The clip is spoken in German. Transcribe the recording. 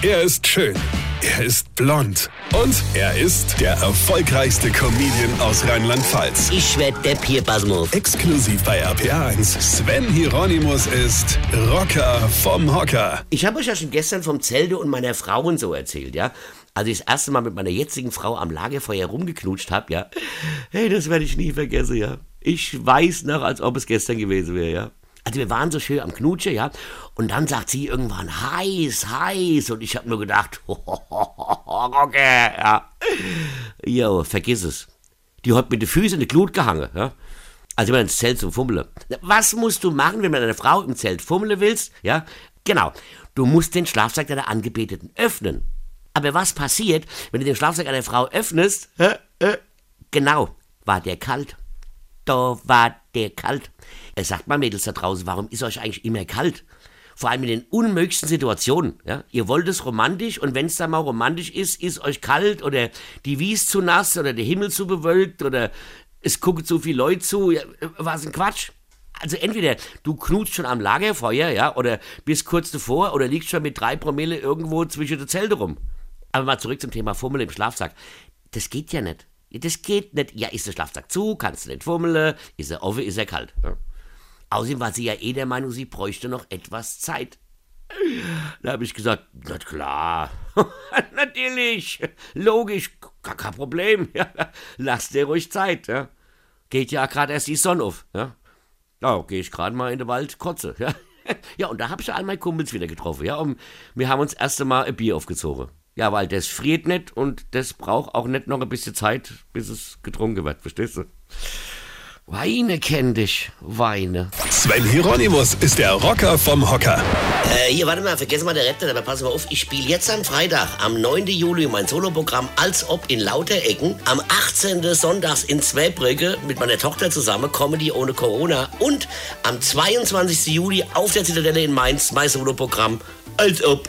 Er ist schön. Er ist blond. Und er ist der erfolgreichste Comedian aus Rheinland-Pfalz. Ich werd der Pierpasmus. Exklusiv bei RPA1. Sven Hieronymus ist Rocker vom Hocker. Ich habe euch ja schon gestern vom Zelde und meiner Frau und so erzählt, ja. Als ich das erste Mal mit meiner jetzigen Frau am Lagerfeuer rumgeknutscht habe, ja. Hey, das werde ich nie vergessen, ja. Ich weiß noch, als ob es gestern gewesen wäre, ja. Also wir waren so schön am Knutsche, ja. Und dann sagt sie irgendwann heiß, heiß. Und ich habe nur gedacht, Rocker, ja. Jo, vergiss es. Die hat mit den Füßen in die Glut gehangen, ja. Also immer ins Zelt zum Fummeln. Was musst du machen, wenn du eine Frau im Zelt fummeln willst? Ja, genau. Du musst den Schlafsack deiner Angebeteten öffnen. Aber was passiert, wenn du den Schlafsack einer Frau öffnest? Genau, war der kalt. Da war der kalt. Er sagt mal, Mädels da draußen, warum ist euch eigentlich immer kalt? Vor allem in den unmöglichsten Situationen. Ja? Ihr wollt es romantisch und wenn es dann mal romantisch ist, ist euch kalt oder die Wies zu nass oder der Himmel zu bewölkt oder es gucken zu viele Leute zu. Ja, was ein Quatsch. Also entweder du knutst schon am Lagerfeuer, ja, oder bist kurz davor oder liegst schon mit drei Promille irgendwo zwischen den Zelte rum. Aber mal zurück zum Thema Fummel im Schlafsack. Das geht ja nicht. Das geht nicht. Ja, ist der Schlafsack zu, kannst du nicht fummeln, ist er offen, ist er kalt. Ja. Außerdem war sie ja eh der Meinung, sie bräuchte noch etwas Zeit. Da habe ich gesagt, na klar, natürlich, logisch, gar kein Problem, ja. lass dir ruhig Zeit. Ja. Geht ja gerade erst die Sonne auf. Ja, ja gehe ich gerade mal in den Wald, kotze. Ja, ja und da habe ich all meine Kumpels wieder getroffen. Ja, und wir haben uns erst einmal ein Bier aufgezogen. Ja, weil das friert nicht und das braucht auch nicht noch ein bisschen Zeit, bis es getrunken wird, verstehst du? Weine kenn dich, Weine. Sven Hieronymus ist der Rocker vom Hocker. Äh, hier, warte mal, vergessen mal der Rette, aber pass mal auf, ich spiele jetzt am Freitag, am 9. Juli, mein Soloprogramm Als ob in lauter Ecken. Am 18. Sonntags in Zweibrücke mit meiner Tochter zusammen, Comedy ohne Corona. Und am 22. Juli auf der Zitadelle in Mainz, mein Soloprogramm Als ob.